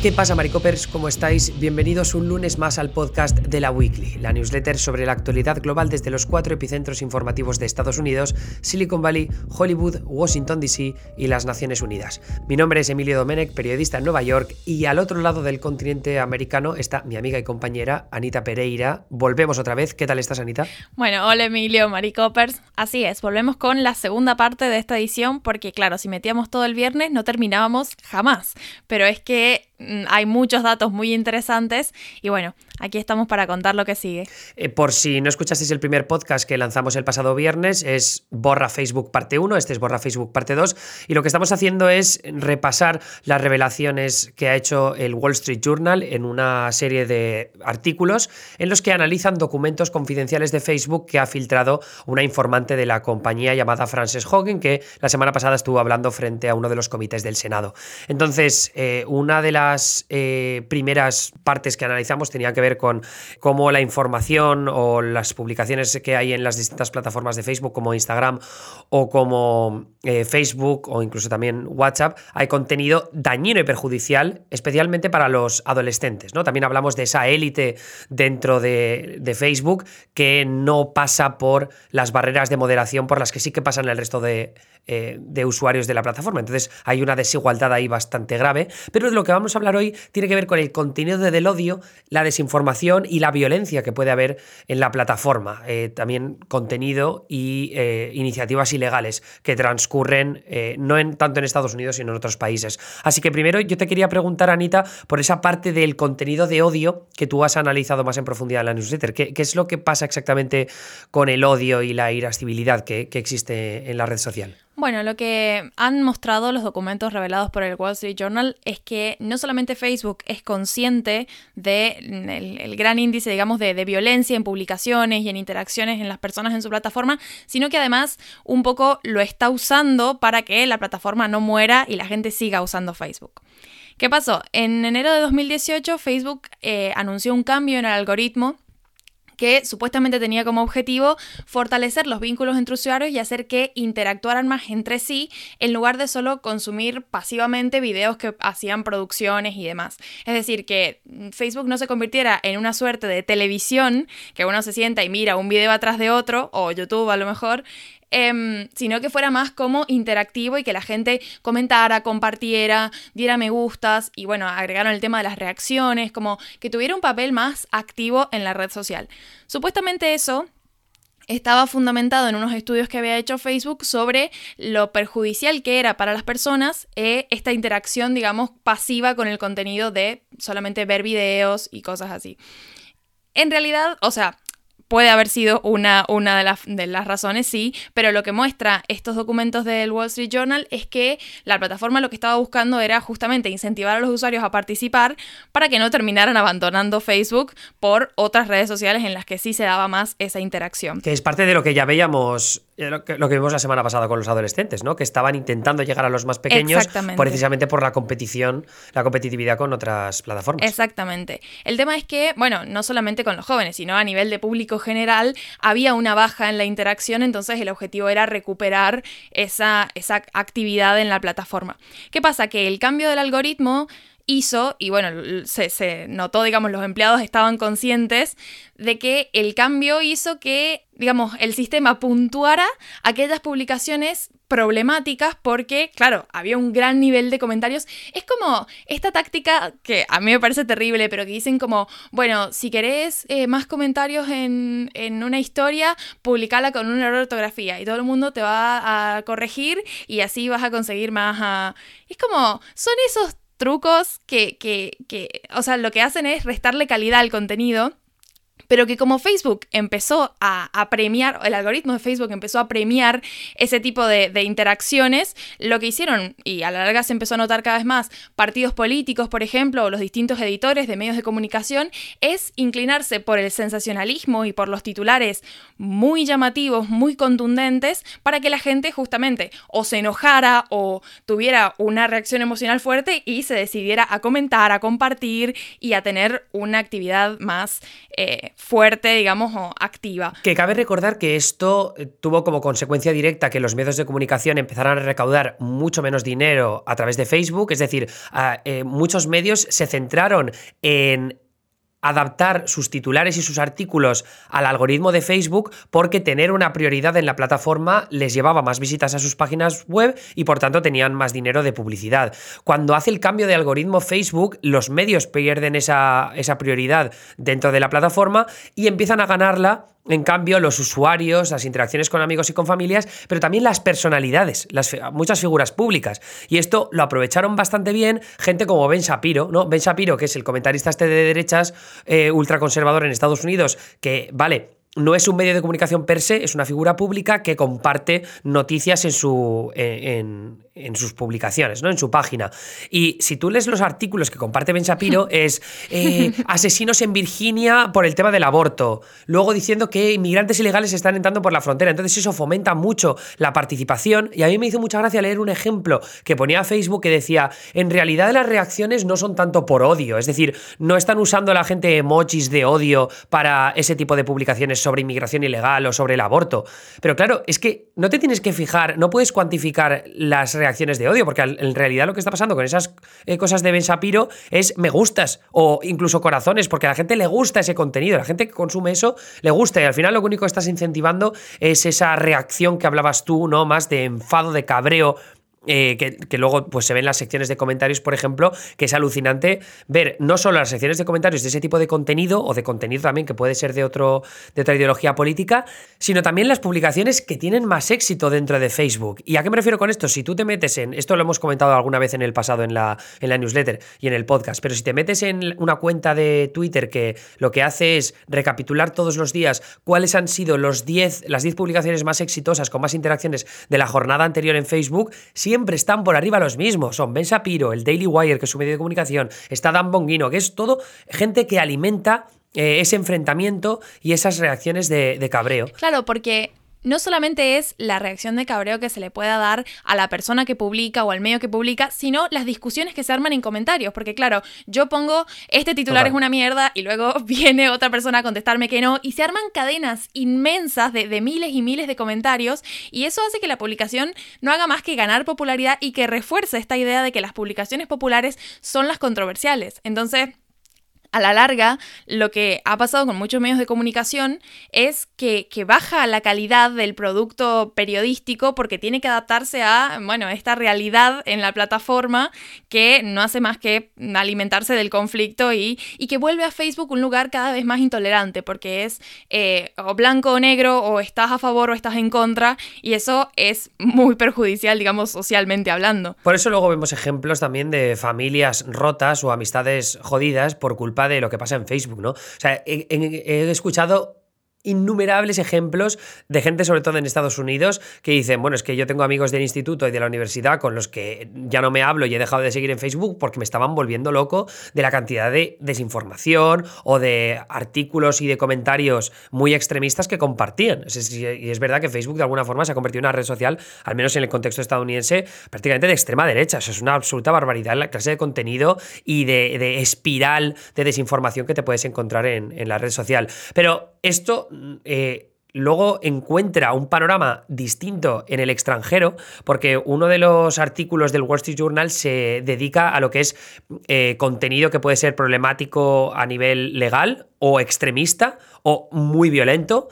¿Qué pasa, Maricopers? ¿Cómo estáis? Bienvenidos un lunes más al podcast de la Weekly, la newsletter sobre la actualidad global desde los cuatro epicentros informativos de Estados Unidos, Silicon Valley, Hollywood, Washington DC y las Naciones Unidas. Mi nombre es Emilio Domenech, periodista en Nueva York, y al otro lado del continente americano está mi amiga y compañera Anita Pereira. Volvemos otra vez. ¿Qué tal estás, Anita? Bueno, hola Emilio, Maricopers. Así es, volvemos con la segunda parte de esta edición, porque claro, si metíamos todo el viernes no terminábamos jamás. Pero es que hay muchos datos muy interesantes. Y bueno, aquí estamos para contar lo que sigue. Eh, por si no escuchasteis el primer podcast que lanzamos el pasado viernes, es Borra Facebook parte 1, este es Borra Facebook parte 2, y lo que estamos haciendo es repasar las revelaciones que ha hecho el Wall Street Journal en una serie de artículos en los que analizan documentos confidenciales de Facebook que ha filtrado una informante de la compañía llamada Frances Hogan, que la semana pasada estuvo hablando frente a uno de los comités del Senado. Entonces, eh, una de las eh, primeras partes que analizamos tenían que ver con cómo la información o las publicaciones que hay en las distintas plataformas de Facebook como Instagram o como eh, Facebook o incluso también WhatsApp hay contenido dañino y perjudicial, especialmente para los adolescentes. ¿no? También hablamos de esa élite dentro de, de Facebook que no pasa por las barreras de moderación por las que sí que pasan el resto de eh, de usuarios de la plataforma. Entonces hay una desigualdad ahí bastante grave. Pero lo que vamos a hablar hoy tiene que ver con el contenido del odio, la desinformación y la violencia que puede haber en la plataforma. Eh, también contenido y eh, iniciativas ilegales que transcurren no en, tanto en Estados Unidos sino en otros países. Así que primero yo te quería preguntar, Anita, por esa parte del contenido de odio que tú has analizado más en profundidad en la newsletter. ¿Qué, es lo que pasa exactamente con el odio y la irascibilidad que existe en la red social? Bueno, lo que han mostrado los documentos revelados por el Wall Street Journal es que no solamente Facebook es consciente del el gran índice, digamos, de, de, violencia en publicaciones y en interacciones en las personas en su plataforma, sino que además un poco lo está usando para que la plataforma no muera y la gente siga usando Facebook. ¿Qué pasó? En enero de 2018 Facebook eh, anunció un cambio en el algoritmo que supuestamente tenía como objetivo fortalecer los vínculos entre usuarios y hacer que interactuaran más entre sí en lugar de solo consumir pasivamente videos que hacían producciones y demás. Es decir, que Facebook no se convirtiera en una suerte de televisión que uno se sienta y mira un video atrás de otro, o YouTube a lo mejor, Em, sino que fuera más como interactivo y que la gente comentara, compartiera, diera me gustas y bueno, agregaron el tema de las reacciones, como que tuviera un papel más activo en la red social. Supuestamente eso estaba fundamentado en unos estudios que había hecho Facebook sobre lo perjudicial que era para las personas eh, esta interacción, digamos, pasiva con el contenido de solamente ver videos y cosas así. En realidad, o sea, puede haber sido una, una de, las, de, las, razones, sí, pero lo que muestra estos documentos del Wall Street Journal es que la plataforma lo que estaba buscando era justamente incentivar a los usuarios a participar para que no terminaran abandonando Facebook por otras redes sociales en las que sí se daba más esa interacción. Que es parte de lo que ya veíamos lo que, vimos la semana pasada con los adolescentes, ¿no? Que estaban intentando llegar a los más pequeños precisamente por la competición, la competitividad con otras plataformas. Exactamente. El tema es que, bueno, no solamente con los jóvenes, sino a nivel de público general, había una baja en la interacción, entonces el objetivo era recuperar esa, esa actividad en la plataforma. ¿Qué pasa? Que el cambio del algoritmo hizo, y bueno, se, notó, digamos, los empleados estaban conscientes de que el cambio hizo que, digamos, el sistema puntuara aquellas publicaciones problemáticas porque, claro, había un gran nivel de comentarios. Es como esta táctica que a mí me parece terrible, pero que dicen como, bueno, si querés eh, más comentarios en, en, una historia, publicala con una error ortografía y todo el mundo te va a corregir y así vas a conseguir más... Es como, son esos trucos que, que, que, o sea, lo que hacen es restarle calidad al contenido pero que como Facebook empezó a, premiar, el algoritmo de Facebook empezó a premiar ese tipo de, interacciones, lo que hicieron, y a la larga se empezó a notar cada vez más, partidos políticos, por ejemplo, o los distintos editores de medios de comunicación, es inclinarse por el sensacionalismo y por los titulares muy llamativos, muy contundentes, para que la gente justamente o se enojara o tuviera una reacción emocional fuerte y se decidiera a comentar, a compartir y a tener una actividad más... Eh, fuerte, digamos, o activa. Que cabe recordar que esto eh, tuvo como consecuencia directa que los medios de comunicación empezaran a recaudar mucho menos dinero a través de Facebook, es decir, eh, muchos medios se centraron en adaptar sus titulares y sus artículos al algoritmo de Facebook porque tener una prioridad en la plataforma les llevaba más visitas a sus páginas web y por tanto tenían más dinero de publicidad. Cuando hace el cambio de algoritmo Facebook, los medios pierden esa, esa prioridad dentro de la plataforma y empiezan a ganarla en cambio, los usuarios, las interacciones con amigos y con familias, pero también las personalidades, las, muchas figuras públicas. Y esto lo aprovecharon bastante bien gente como Ben Shapiro, ¿no? Ben Shapiro, que es el comentarista este de derechas, eh, ultraconservador en Estados Unidos, que, vale, no es un medio de comunicación per se, es una figura pública que comparte noticias en, su, en, sus publicaciones, ¿no? en su página. Y si tú lees los artículos que comparte Ben Shapiro, es eh, asesinos en Virginia por el tema del aborto. Luego diciendo que inmigrantes ilegales están entrando por la frontera. Entonces eso fomenta mucho la participación. Y a mí me hizo mucha gracia leer un ejemplo que ponía Facebook que decía, en realidad las reacciones no son tanto por odio. Es decir, no están usando la gente emojis de odio para ese tipo de publicaciones sobre inmigración ilegal o sobre el aborto. Pero claro, es que no te tienes que fijar, no puedes cuantificar las reacciones de odio, porque en realidad lo que está pasando con esas eh, cosas de Ben Shapiro es me gustas o incluso corazones, porque a la gente le gusta ese contenido, la gente que consume eso le gusta y al final lo único que estás incentivando es esa reacción que hablabas tú, ¿no? Más de enfado, de cabreo eh, que, luego pues, se ven las secciones de comentarios, por ejemplo, que es alucinante ver no solo las secciones de comentarios de ese tipo de contenido, o de contenido también que puede ser de, otro, de otra ideología política, sino también las publicaciones que tienen más éxito dentro de Facebook. ¿Y a qué me refiero con esto? Si tú te metes en, esto lo hemos comentado alguna vez en el pasado en la, en la newsletter y en el podcast, pero si te metes en una cuenta de Twitter que lo que hace es recapitular todos los días cuáles han sido los 10, las 10 publicaciones más exitosas con más interacciones de la jornada anterior en Facebook, siempre están por arriba los mismos. Son Ben Shapiro, el Daily Wire, que es su medio de comunicación, está Dan Bongino, que es todo gente que alimenta eh, ese enfrentamiento y esas reacciones de cabreo. Claro, porque no solamente es la reacción de cabreo que se le pueda dar a la persona que publica o al medio que publica, sino las discusiones que se arman en comentarios. Porque claro, yo pongo, este titular es una mierda y luego viene otra persona a contestarme que no y se arman cadenas inmensas de, de miles y miles de comentarios y eso hace que la publicación no haga más que ganar popularidad y que refuerce esta idea de que las publicaciones populares son las controversiales. Entonces, a la larga, lo que ha pasado con muchos medios de comunicación es que, baja la calidad del producto periodístico porque tiene que adaptarse a, bueno, esta realidad en la plataforma que no hace más que alimentarse del conflicto y, que vuelve a Facebook un lugar cada vez más intolerante porque es eh, o blanco o negro o estás a favor o estás en contra y eso es muy perjudicial, digamos, socialmente hablando. Por eso luego vemos ejemplos también de familias rotas o amistades jodidas por culpa de lo que pasa en Facebook, ¿no? O sea, he escuchado innumerables ejemplos de gente, sobre todo en Estados Unidos, que dicen, bueno, es que yo tengo amigos del instituto y de la universidad con los que ya no me hablo y he dejado de seguir en Facebook porque me estaban volviendo loco de la cantidad de desinformación o de artículos y de comentarios muy extremistas que compartían. Y es verdad que Facebook de alguna forma se ha convertido en una red social, al menos en el contexto estadounidense, prácticamente de extrema derecha. Es una absoluta barbaridad la clase de contenido y de, espiral de desinformación que te puedes encontrar en, en la red social. Pero esto eh, luego encuentra un panorama distinto en el extranjero, porque uno de los artículos del Wall Street Journal se dedica a lo que es eh, contenido que puede ser problemático a nivel legal o extremista o muy violento,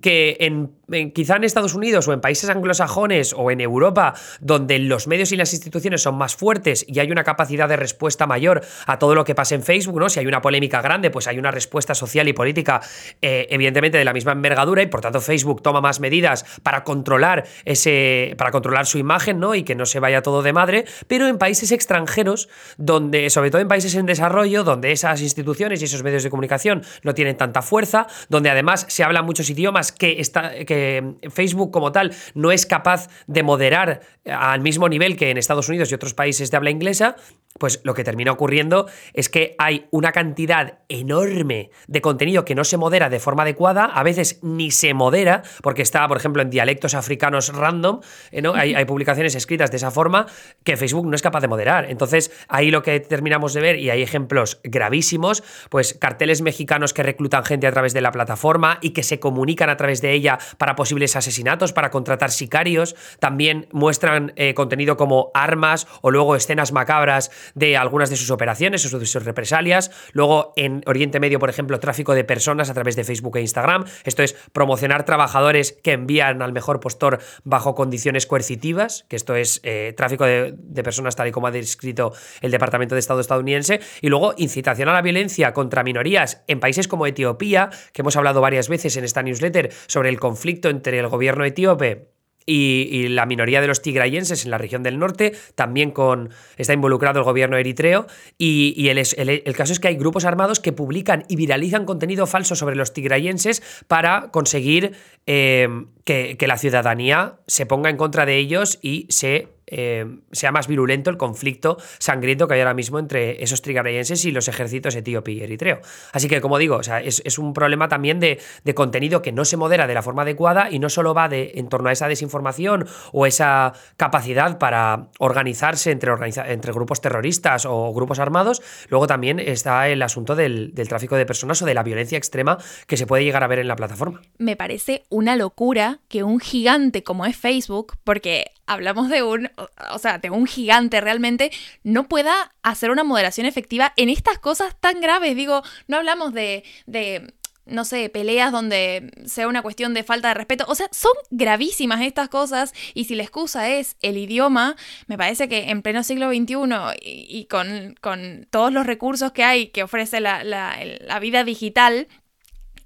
que en quizá en Estados Unidos o en países anglosajones o en Europa, donde los medios y las instituciones son más fuertes y hay una capacidad de respuesta mayor a todo lo que pasa en Facebook, ¿no? Si hay una polémica grande, pues hay una respuesta social y política, eh, evidentemente, de la misma envergadura, y por tanto Facebook toma más medidas para controlar ese. para controlar su imagen, ¿no? Y que no se vaya todo de madre. Pero en países extranjeros, donde, sobre todo en países en desarrollo, donde esas instituciones y esos medios de comunicación no tienen tanta fuerza, donde además se hablan muchos idiomas que, está, que Facebook como tal no es capaz de moderar al mismo nivel que en Estados Unidos y otros países de habla inglesa, pues lo que termina ocurriendo es que hay una cantidad enorme de contenido que no se modera de forma adecuada, a veces ni se modera, porque está, por ejemplo, en dialectos africanos random, eh, ¿no? hay, hay, publicaciones escritas de esa forma que Facebook no es capaz de moderar. Entonces, ahí lo que terminamos de ver, y hay ejemplos gravísimos, pues carteles mexicanos que reclutan gente a través de la plataforma y que se comunican a través de ella para posibles asesinatos, para contratar sicarios, también muestran eh, contenido como armas o luego escenas macabras de algunas de sus operaciones o sus represalias. Luego en Oriente Medio, por ejemplo, tráfico de personas a través de Facebook e Instagram. Esto es promocionar trabajadores que envían al mejor postor bajo condiciones coercitivas, que esto es eh, tráfico de, de personas tal y como ha descrito el Departamento de Estado estadounidense. Y luego incitación a la violencia contra minorías en países como Etiopía, que hemos hablado varias veces en esta newsletter sobre el conflicto entre el gobierno etíope y, la minoría de los tigrayenses en la región del norte, también con, está involucrado el gobierno eritreo, y, el, el, caso es que hay grupos armados que publican y viralizan contenido falso sobre los tigrayenses para conseguir eh, que, que la ciudadanía se ponga en contra de ellos y se eh, sea más virulento el conflicto sangriento que hay ahora mismo entre esos trigarreyenses y los ejércitos etíope y eritreo. Así que, como digo, es, un problema también de, contenido que no se modera de la forma adecuada y no solo va de, en torno a esa desinformación o esa capacidad para organizarse entre, grupos terroristas o grupos armados, luego también está el asunto del tráfico de personas o de la violencia extrema que se puede llegar a ver en la plataforma. Me parece una locura que un gigante como es Facebook, porque hablamos de un, o sea, de un gigante realmente, no pueda hacer una moderación efectiva en estas cosas tan graves. Digo, no hablamos de, de no sé, peleas donde sea una cuestión de falta de respeto. O sea, son gravísimas estas cosas y si la excusa es el idioma, me parece que en pleno siglo XXI y, con, con, todos los recursos que hay que ofrece la, la, la vida digital,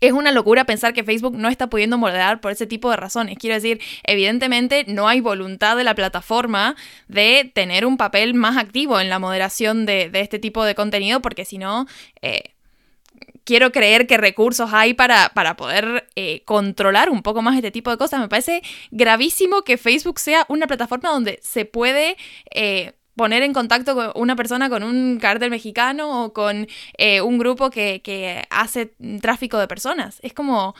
es una locura pensar que Facebook no está pudiendo moderar por ese tipo de razones. Quiero decir, evidentemente no hay voluntad de la plataforma de tener un papel más activo en la moderación de, este tipo de contenido, porque si no, eh, quiero creer que recursos hay para, para poder eh, controlar un poco más este tipo de cosas. Me parece gravísimo que Facebook sea una plataforma donde se puede... Eh, poner en contacto con una persona con un cártel mexicano o con eh, un grupo que, hace tráfico de personas. Es como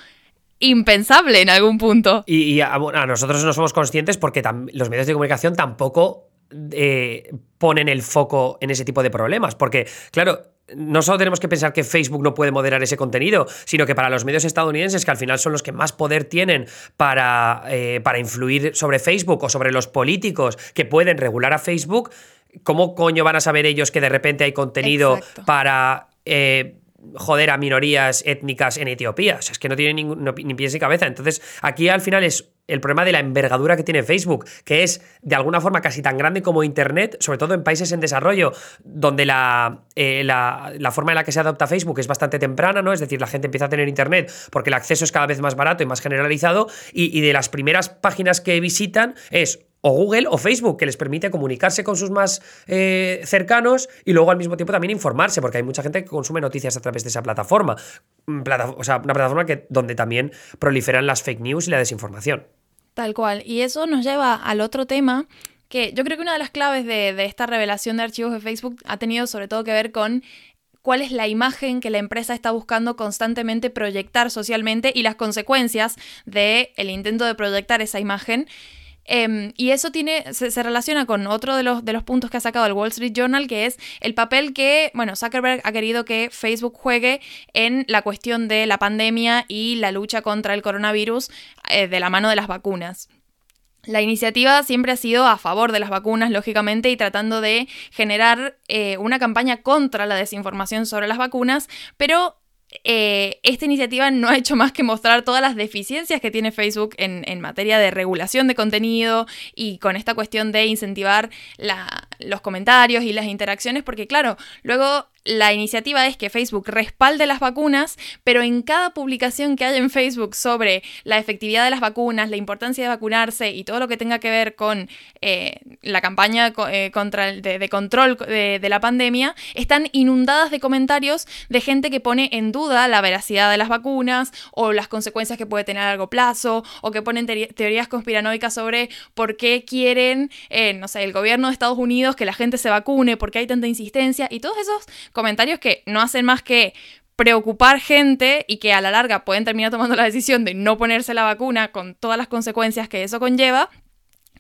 impensable en algún punto. Y, a, nosotros no somos conscientes porque los medios de comunicación tampoco eh, ponen el foco en ese tipo de problemas. Porque, claro, no solo tenemos que pensar que Facebook no puede moderar ese contenido, sino que para los medios estadounidenses, que al final son los que más poder tienen para, eh, para influir sobre Facebook o sobre los políticos que pueden regular a Facebook, ¿cómo coño van a saber ellos que de repente hay contenido para... Eh, joder a minorías étnicas en Etiopía. O sea, es que no tiene ningún, ni pies ni cabeza. Entonces, aquí al final es el problema de la envergadura que tiene Facebook, que es de alguna forma casi tan grande como Internet, sobre todo en países en desarrollo, donde la, eh, la, forma en la que se adopta Facebook es bastante temprana, ¿no? Es decir, la gente empieza a tener Internet porque el acceso es cada vez más barato y más generalizado, y, y de las primeras páginas que visitan es o Google o Facebook, que les permite comunicarse con sus más eh, cercanos y luego al mismo tiempo también informarse, porque hay mucha gente que consume noticias a través de esa plataforma. Mm, o sea, una plataforma que, donde también proliferan las fake news y la desinformación. Tal cual. Y eso nos lleva al otro tema que yo creo que una de las claves de, esta revelación de archivos de Facebook ha tenido sobre todo que ver con cuál es la imagen que la empresa está buscando constantemente proyectar socialmente y las consecuencias del el intento de proyectar esa imagen. Em, y eso tiene, se, relaciona con otro de los, de los puntos que ha sacado el Wall Street Journal, que es el papel que, bueno, Zuckerberg ha querido que Facebook juegue en la cuestión de la pandemia y la lucha contra el coronavirus eh, de la mano de las vacunas. La iniciativa siempre ha sido a favor de las vacunas, lógicamente, y tratando de generar eh, una campaña contra la desinformación sobre las vacunas, pero eh, esta iniciativa no ha hecho más que mostrar todas las deficiencias que tiene Facebook en, en materia de regulación de contenido y con esta cuestión de incentivar los comentarios y las interacciones, porque claro, luego la iniciativa es que Facebook respalde las vacunas, pero en cada publicación que haya en Facebook sobre la efectividad de las vacunas, la importancia de vacunarse y todo lo que tenga que ver con eh, la campaña eh, contra de, control de, la pandemia, están inundadas de comentarios de gente que pone en duda la veracidad de las vacunas o las consecuencias que puede tener a largo plazo o que ponen teorías conspiranoicas sobre por qué quieren, eh, no sé, el gobierno de Estados Unidos que la gente se vacune, porque hay tanta insistencia y todos esos comentarios que no hacen más que preocupar gente y que a la larga pueden terminar tomando la decisión de no ponerse la vacuna con todas las consecuencias que eso conlleva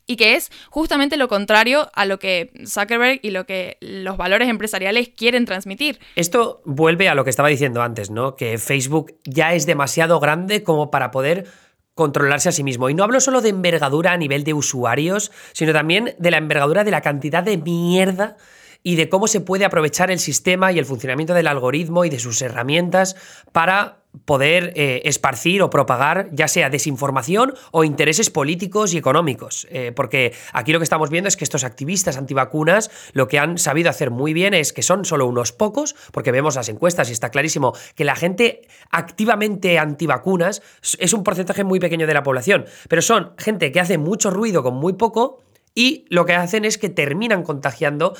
y que es justamente lo contrario a lo que Zuckerberg y lo que los valores empresariales quieren transmitir. Esto vuelve a lo que estaba diciendo antes, ¿no? Que Facebook ya es demasiado grande como para poder controlarse a sí mismo. Y no hablo solo de envergadura a nivel de usuarios, sino también de la envergadura de la cantidad de mierda y de cómo se puede aprovechar el sistema y el funcionamiento del algoritmo y de sus herramientas para poder eh, esparcir o propagar ya sea desinformación o intereses políticos y económicos. Eh, porque aquí lo que estamos viendo es que estos activistas antivacunas lo que han sabido hacer muy bien es que son solo unos pocos, porque vemos las encuestas y está clarísimo que la gente activamente antivacunas es un porcentaje muy pequeño de la población, pero son gente que hace mucho ruido con muy poco y lo que hacen es que terminan contagiando,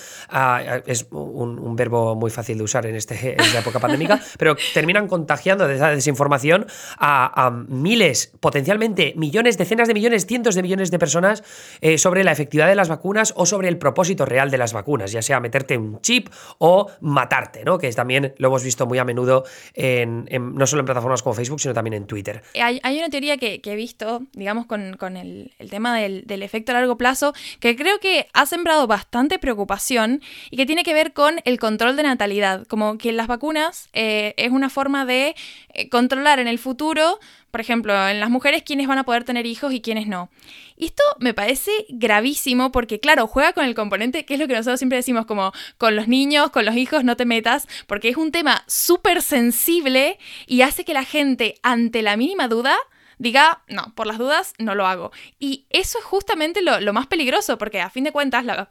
es un, verbo muy fácil de usar en, este, esta época pandémica, pero terminan contagiando de esa desinformación a, miles, potencialmente millones, decenas de millones, cientos de millones de personas eh, sobre la efectividad de las vacunas o sobre el propósito real de las vacunas, ya sea meterte un chip o matarte, ¿no? que también lo hemos visto muy a menudo en, no solo en plataformas como Facebook, sino también en Twitter. Hay, una teoría que, he visto, digamos, con, el, tema del, del efecto a largo plazo, que creo que ha sembrado bastante preocupación y que tiene que ver con el control de natalidad, como que las vacunas eh, es una forma de eh, controlar en el futuro, por ejemplo, en las mujeres quiénes van a poder tener hijos y quiénes no. Y esto me parece gravísimo porque, claro, juega con el componente, que es lo que nosotros siempre decimos, como con los niños, con los hijos, no te metas, porque es un tema súper sensible y hace que la gente, ante la mínima duda, diga, no, por las dudas no lo hago. Y eso es justamente lo, más peligroso, porque a fin de cuentas la,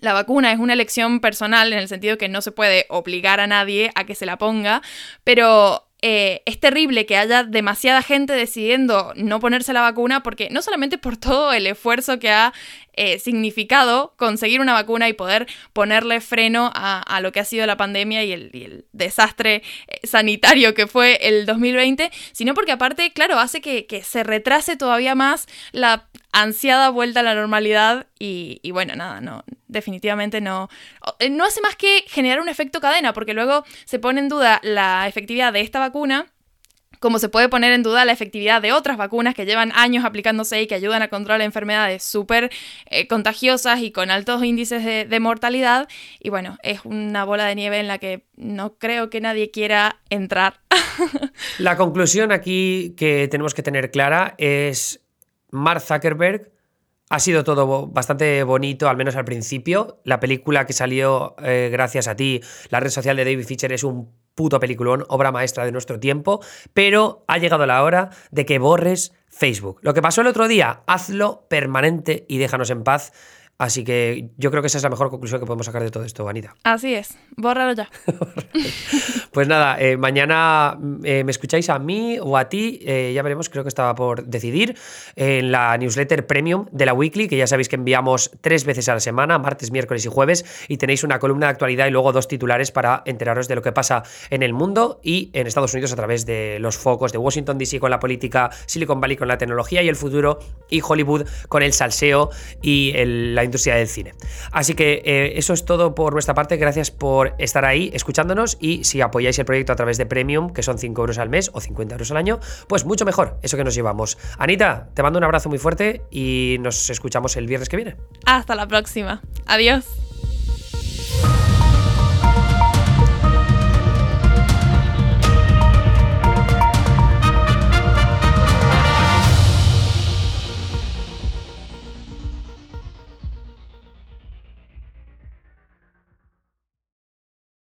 la vacuna es una elección personal en el sentido que no se puede obligar a nadie a que se la ponga, pero eh, es terrible que haya demasiada gente decidiendo no ponerse la vacuna porque no solamente por todo el esfuerzo que ha eh, significado conseguir una vacuna y poder ponerle freno a, lo que ha sido la pandemia y el, desastre eh, sanitario que fue el 2020, sino porque aparte, claro, hace que, se retrase todavía más la ansiada vuelta a la normalidad y, bueno, nada, no, definitivamente no, eh, no hace más que generar un efecto cadena, porque luego se pone en duda la efectividad de esta vacuna como se puede poner en duda la efectividad de otras vacunas que llevan años aplicándose y que ayudan a controlar enfermedades súper eh, contagiosas y con altos índices de, mortalidad. Y bueno, es una bola de nieve en la que no creo que nadie quiera entrar. la conclusión aquí que tenemos que tener clara es Mark Zuckerberg. Ha sido todo bastante bonito, al menos al principio. La película que salió eh, gracias a ti, la red social de David Fisher, es un puto peliculón, obra maestra de nuestro tiempo, pero ha llegado la hora de que borres Facebook. Lo que pasó el otro día, hazlo permanente y déjanos en paz. Así que yo creo que esa es la mejor conclusión que podemos sacar de todo esto, Anita. Así es, bórralo ya. pues nada, eh, mañana eh, me escucháis a mí o a ti, eh, ya veremos, creo que estaba por decidir, en la newsletter premium de la Weekly, que ya sabéis que enviamos tres veces a la semana, martes, miércoles y jueves, y tenéis una columna de actualidad y luego dos titulares para enteraros de lo que pasa en el mundo y en Estados Unidos a través de los focos de Washington DC con la política, Silicon Valley con la tecnología y el futuro, y Hollywood con el salseo y el, la industria del cine. Así que eh, eso es todo por nuestra parte. Gracias por estar ahí escuchándonos y si apoyáis el proyecto a través de Premium, que son 5 euros al mes o 50 euros al año, pues mucho mejor. Eso que nos llevamos. Anita, te mando un abrazo muy fuerte y nos escuchamos el viernes que viene. Hasta la próxima. Adiós.